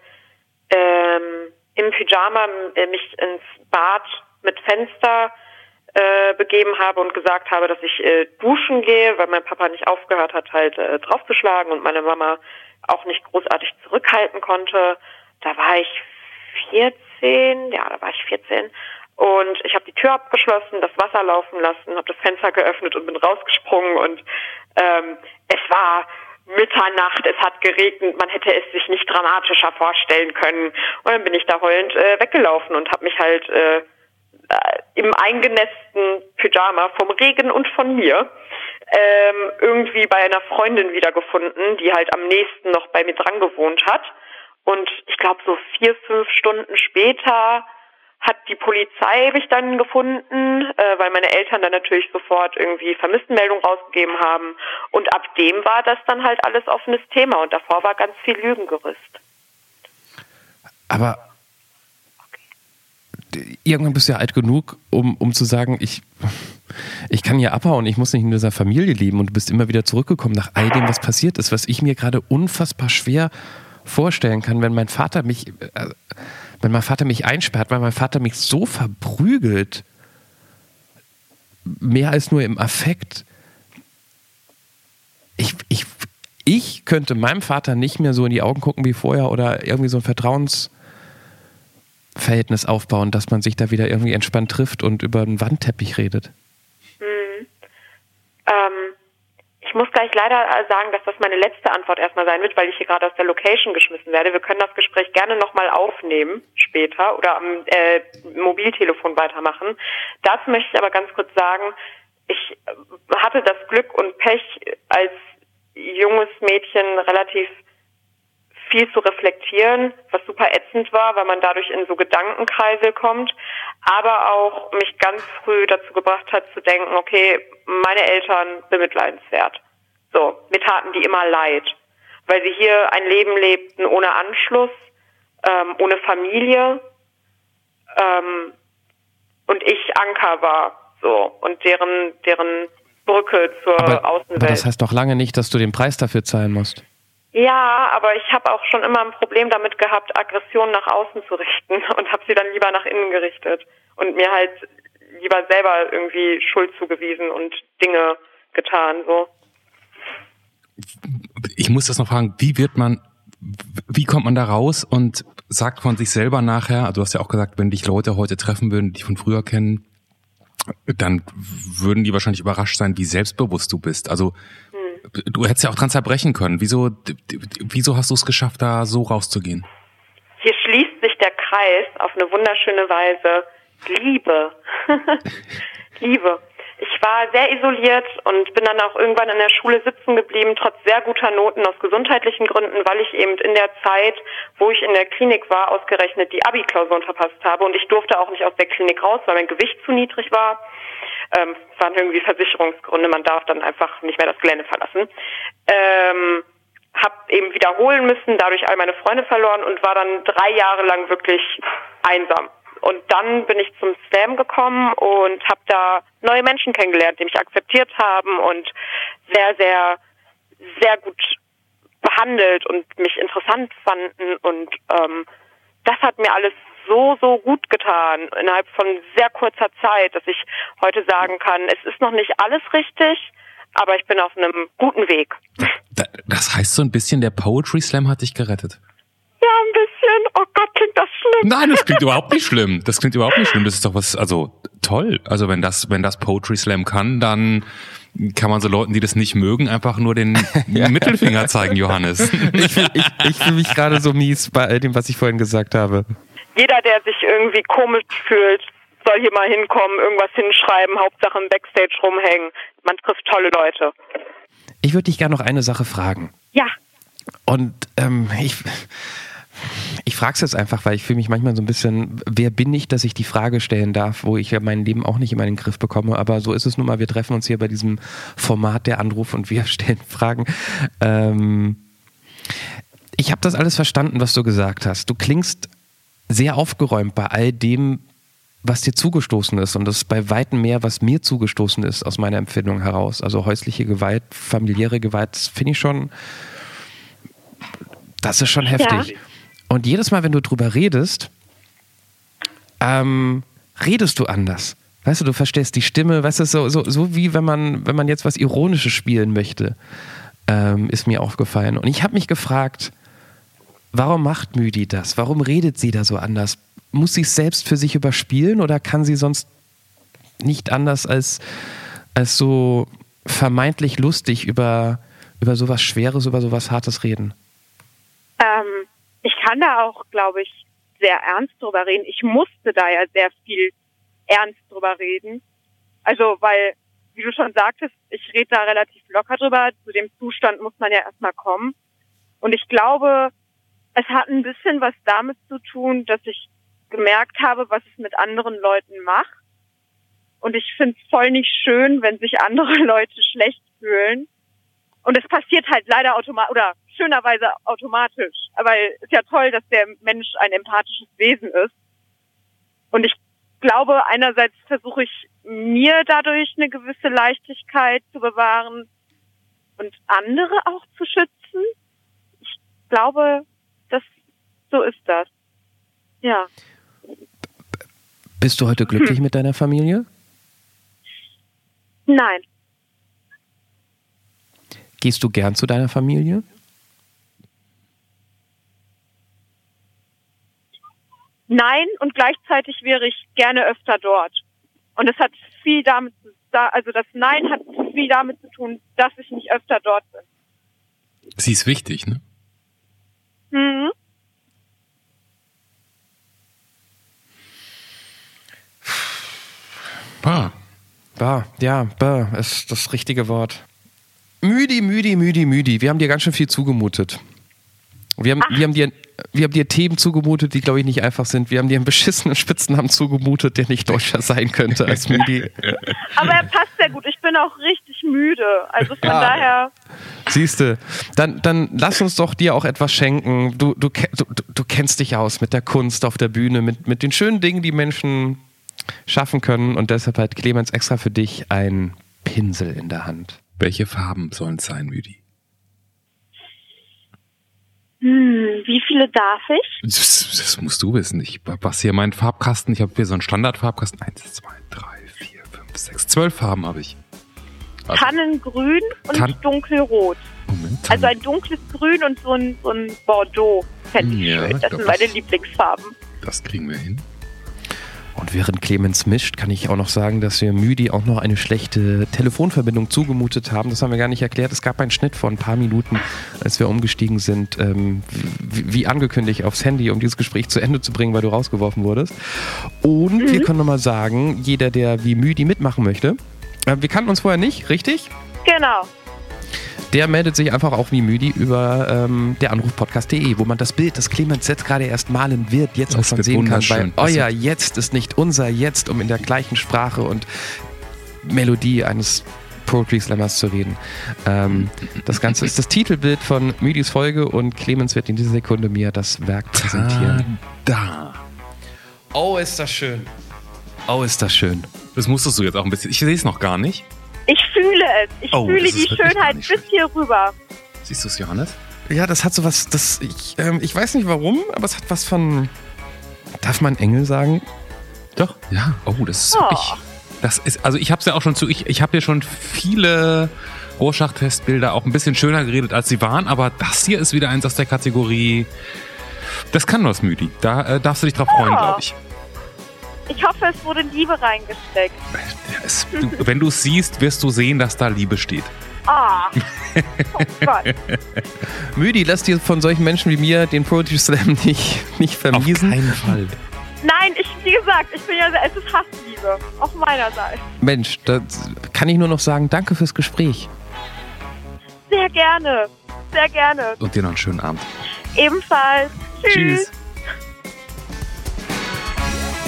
ähm, im Pyjama äh, mich ins Bad mit Fenster äh, begeben habe und gesagt habe, dass ich äh, duschen gehe, weil mein Papa nicht aufgehört hat, halt äh, draufzuschlagen und meine Mama auch nicht großartig zurückhalten konnte. Da war ich 14, ja, da war ich 14 und ich habe die Tür abgeschlossen, das Wasser laufen lassen, habe das Fenster geöffnet und bin rausgesprungen und ähm, es war Mitternacht, es hat geregnet, man hätte es sich nicht dramatischer vorstellen können. Und dann bin ich da heulend äh, weggelaufen und habe mich halt äh, im eingenässten Pyjama vom Regen und von mir ähm, irgendwie bei einer Freundin wiedergefunden, die halt am nächsten noch bei mir dran gewohnt hat. Und ich glaube, so vier, fünf Stunden später hat die Polizei mich dann gefunden, äh, weil meine Eltern dann natürlich sofort irgendwie Vermisstenmeldung rausgegeben haben. Und ab dem war das dann halt alles offenes Thema und davor war ganz viel Lügengerüst. Aber irgendwann bist du ja alt genug, um, um zu sagen, ich, ich kann hier abhauen, ich muss nicht in dieser Familie leben und du bist immer wieder zurückgekommen nach all dem, was passiert ist, was ich mir gerade unfassbar schwer vorstellen kann, wenn mein Vater mich, äh, wenn mein Vater mich einsperrt, weil mein Vater mich so verprügelt, mehr als nur im Affekt. Ich, ich, ich könnte meinem Vater nicht mehr so in die Augen gucken wie vorher oder irgendwie so ein Vertrauens Verhältnis aufbauen, dass man sich da wieder irgendwie entspannt trifft und über einen Wandteppich redet? Hm. Ähm, ich muss gleich leider sagen, dass das meine letzte Antwort erstmal sein wird, weil ich hier gerade aus der Location geschmissen werde. Wir können das Gespräch gerne nochmal aufnehmen später oder am äh, Mobiltelefon weitermachen. Dazu möchte ich aber ganz kurz sagen, ich hatte das Glück und Pech als junges Mädchen relativ viel zu reflektieren, was super ätzend war, weil man dadurch in so Gedankenkreise kommt, aber auch mich ganz früh dazu gebracht hat zu denken, okay, meine Eltern bemitleidenswert. So, mir taten die immer leid, weil sie hier ein Leben lebten ohne Anschluss, ähm, ohne Familie ähm, und ich Anker war, so und deren deren Brücke zur aber, Außenwelt. Aber das heißt doch lange nicht, dass du den Preis dafür zahlen musst. Ja, aber ich habe auch schon immer ein Problem damit gehabt, Aggression nach außen zu richten und habe sie dann lieber nach innen gerichtet und mir halt lieber selber irgendwie Schuld zugewiesen und Dinge getan. So. Ich muss das noch fragen, wie wird man, wie kommt man da raus und sagt von sich selber nachher, also du hast ja auch gesagt, wenn dich Leute heute treffen würden, die von früher kennen, dann würden die wahrscheinlich überrascht sein, wie selbstbewusst du bist. Also du hättest ja auch dran zerbrechen können. Wieso, wieso hast du es geschafft, da so rauszugehen? Hier schließt sich der Kreis auf eine wunderschöne Weise. Liebe. Liebe. Ich war sehr isoliert und bin dann auch irgendwann in der Schule sitzen geblieben, trotz sehr guter Noten aus gesundheitlichen Gründen, weil ich eben in der Zeit, wo ich in der Klinik war, ausgerechnet die Abi-Klausuren verpasst habe und ich durfte auch nicht aus der Klinik raus, weil mein Gewicht zu niedrig war ähm, waren irgendwie Versicherungsgründe, man darf dann einfach nicht mehr das Gelände verlassen. Ähm, hab eben wiederholen müssen, dadurch all meine Freunde verloren und war dann drei Jahre lang wirklich einsam. Und dann bin ich zum Slam gekommen und habe da neue Menschen kennengelernt, die mich akzeptiert haben und sehr, sehr, sehr gut behandelt und mich interessant fanden. Und ähm, das hat mir alles so, so gut getan innerhalb von sehr kurzer Zeit, dass ich heute sagen kann, es ist noch nicht alles richtig, aber ich bin auf einem guten Weg. Das heißt so ein bisschen, der Poetry Slam hat dich gerettet. Ja, ein bisschen. Oh Gott, klingt das schlimm. Nein, das klingt überhaupt nicht schlimm. Das klingt überhaupt nicht schlimm. Das ist doch was, also toll. Also wenn das, wenn das Poetry Slam kann, dann kann man so Leuten, die das nicht mögen, einfach nur den. Mittelfinger zeigen, Johannes. ich, ich, ich fühle mich gerade so mies bei all dem, was ich vorhin gesagt habe jeder, der sich irgendwie komisch fühlt, soll hier mal hinkommen, irgendwas hinschreiben, Hauptsache im Backstage rumhängen. Man trifft tolle Leute. Ich würde dich gerne noch eine Sache fragen. Ja. Und ähm, ich, ich frage es jetzt einfach, weil ich fühle mich manchmal so ein bisschen, wer bin ich, dass ich die Frage stellen darf, wo ich ja mein Leben auch nicht immer in den Griff bekomme. Aber so ist es nun mal. Wir treffen uns hier bei diesem Format der Anruf und wir stellen Fragen. Ähm, ich habe das alles verstanden, was du gesagt hast. Du klingst sehr aufgeräumt bei all dem, was dir zugestoßen ist. Und das ist bei weitem mehr, was mir zugestoßen ist, aus meiner Empfindung heraus. Also häusliche Gewalt, familiäre Gewalt, das finde ich schon, das ist schon heftig. Ja. Und jedes Mal, wenn du drüber redest, ähm, redest du anders. Weißt du, du verstehst die Stimme, weißt du, so, so, so wie wenn man, wenn man jetzt was Ironisches spielen möchte, ähm, ist mir aufgefallen. Und ich habe mich gefragt, warum macht Müdi das? Warum redet sie da so anders? Muss sie es selbst für sich überspielen oder kann sie sonst nicht anders als, als so vermeintlich lustig über, über sowas Schweres, über sowas Hartes reden? Ähm, ich kann da auch, glaube ich, sehr ernst drüber reden. Ich musste da ja sehr viel ernst drüber reden. Also, weil, wie du schon sagtest, ich rede da relativ locker drüber. Zu dem Zustand muss man ja erstmal kommen. Und ich glaube, es hat ein bisschen was damit zu tun, dass ich gemerkt habe, was es mit anderen Leuten macht. Und ich finde es voll nicht schön, wenn sich andere Leute schlecht fühlen. Und es passiert halt leider automatisch, oder schönerweise automatisch. Aber es ist ja toll, dass der Mensch ein empathisches Wesen ist. Und ich glaube, einerseits versuche ich mir dadurch eine gewisse Leichtigkeit zu bewahren und andere auch zu schützen. Ich glaube, so ist das. Ja. Bist du heute glücklich hm. mit deiner Familie? Nein. Gehst du gern zu deiner Familie? Nein, und gleichzeitig wäre ich gerne öfter dort. Und es hat viel damit, also das Nein hat viel damit zu tun, dass ich nicht öfter dort bin. Sie ist wichtig, ne? Mhm. Bah. Bah, ja, bah ist das richtige Wort. Müdi, müdi, müdi, müdi. Wir haben dir ganz schön viel zugemutet. Wir haben, wir haben dir wir haben dir Themen zugemutet, die, glaube ich, nicht einfach sind. Wir haben dir einen beschissenen Spitznamen zugemutet, der nicht deutscher sein könnte als Müdi. Aber er passt sehr gut. Ich bin auch richtig müde. Also von ja. daher. Siehste, dann, dann lass uns doch dir auch etwas schenken. Du, du, du, du kennst dich aus mit der Kunst auf der Bühne, mit, mit den schönen Dingen, die Menschen schaffen können. Und deshalb hat Clemens extra für dich einen Pinsel in der Hand. Welche Farben sollen es sein, Müdi? Hm, wie viele darf ich? Das, das musst du wissen. Ich was hier meinen Farbkasten. Ich habe hier so einen Standardfarbkasten. Eins, zwei, drei, vier, fünf, sechs, zwölf Farben habe ich. Also, Tannengrün und Tan dunkelrot. Moment, also ein dunkles Grün und so ein, so ein Bordeaux fände ich ja, schön. Das sind meine Lieblingsfarben. Das kriegen wir hin. Und während Clemens mischt, kann ich auch noch sagen, dass wir Müdi auch noch eine schlechte Telefonverbindung zugemutet haben. Das haben wir gar nicht erklärt. Es gab einen Schnitt von ein paar Minuten, als wir umgestiegen sind, ähm, wie, wie, angekündigt, aufs Handy, um dieses Gespräch zu Ende zu bringen, weil du rausgeworfen wurdest. Und mhm. wir können nochmal sagen, jeder, der wie Müdi mitmachen möchte, äh, wir kannten uns vorher nicht, richtig? Genau der meldet sich einfach auch wie Müdi über ähm, der Anrufpodcast.de, wo man das Bild, das Clemens jetzt gerade erst malen wird, jetzt das auch schon sehen kann, weil euer Jetzt ist nicht unser Jetzt, um in der gleichen Sprache und Melodie eines Poetry Slammers zu reden. Ähm, das Ganze ist das Titelbild von Müdis Folge und Clemens wird in dieser Sekunde mir das Werk präsentieren. Da. Oh, ist das schön. Oh, ist das schön. Das musstest du jetzt auch ein bisschen. Ich sehe es noch gar nicht. Ich fühle es. Ich oh, fühle die Schönheit bis hier rüber. Siehst du es, Johannes? Ja, das hat so was, das, ich, ähm, ich weiß nicht warum, aber es hat was von, darf man Engel sagen? Doch. Ja, oh, das ist oh. wirklich, das ist, also ich habe es ja auch schon zu, ich, ich habe ja schon viele Rorschach-Testbilder auch ein bisschen schöner geredet, als sie waren, aber das hier ist wieder eins aus der Kategorie, das kann was, Müdi. Da äh, darfst du dich drauf freuen, oh. glaube ich. Ich hoffe, es wurde Liebe reingesteckt. Es, du, wenn du es siehst, wirst du sehen, dass da Liebe steht. Ah. Oh Gott. Müdi, lass dir von solchen Menschen wie mir den Poetry Slam nicht, nicht vermiesen. Auf keinen Fall. Nein, ich wie gesagt, ich bin ja, es ist Hassliebe. Auf meiner Seite. Mensch, da kann ich nur noch sagen, danke fürs Gespräch. Sehr gerne. Sehr gerne. Und dir noch einen schönen Abend. Ebenfalls. Tschüss. Tschüss.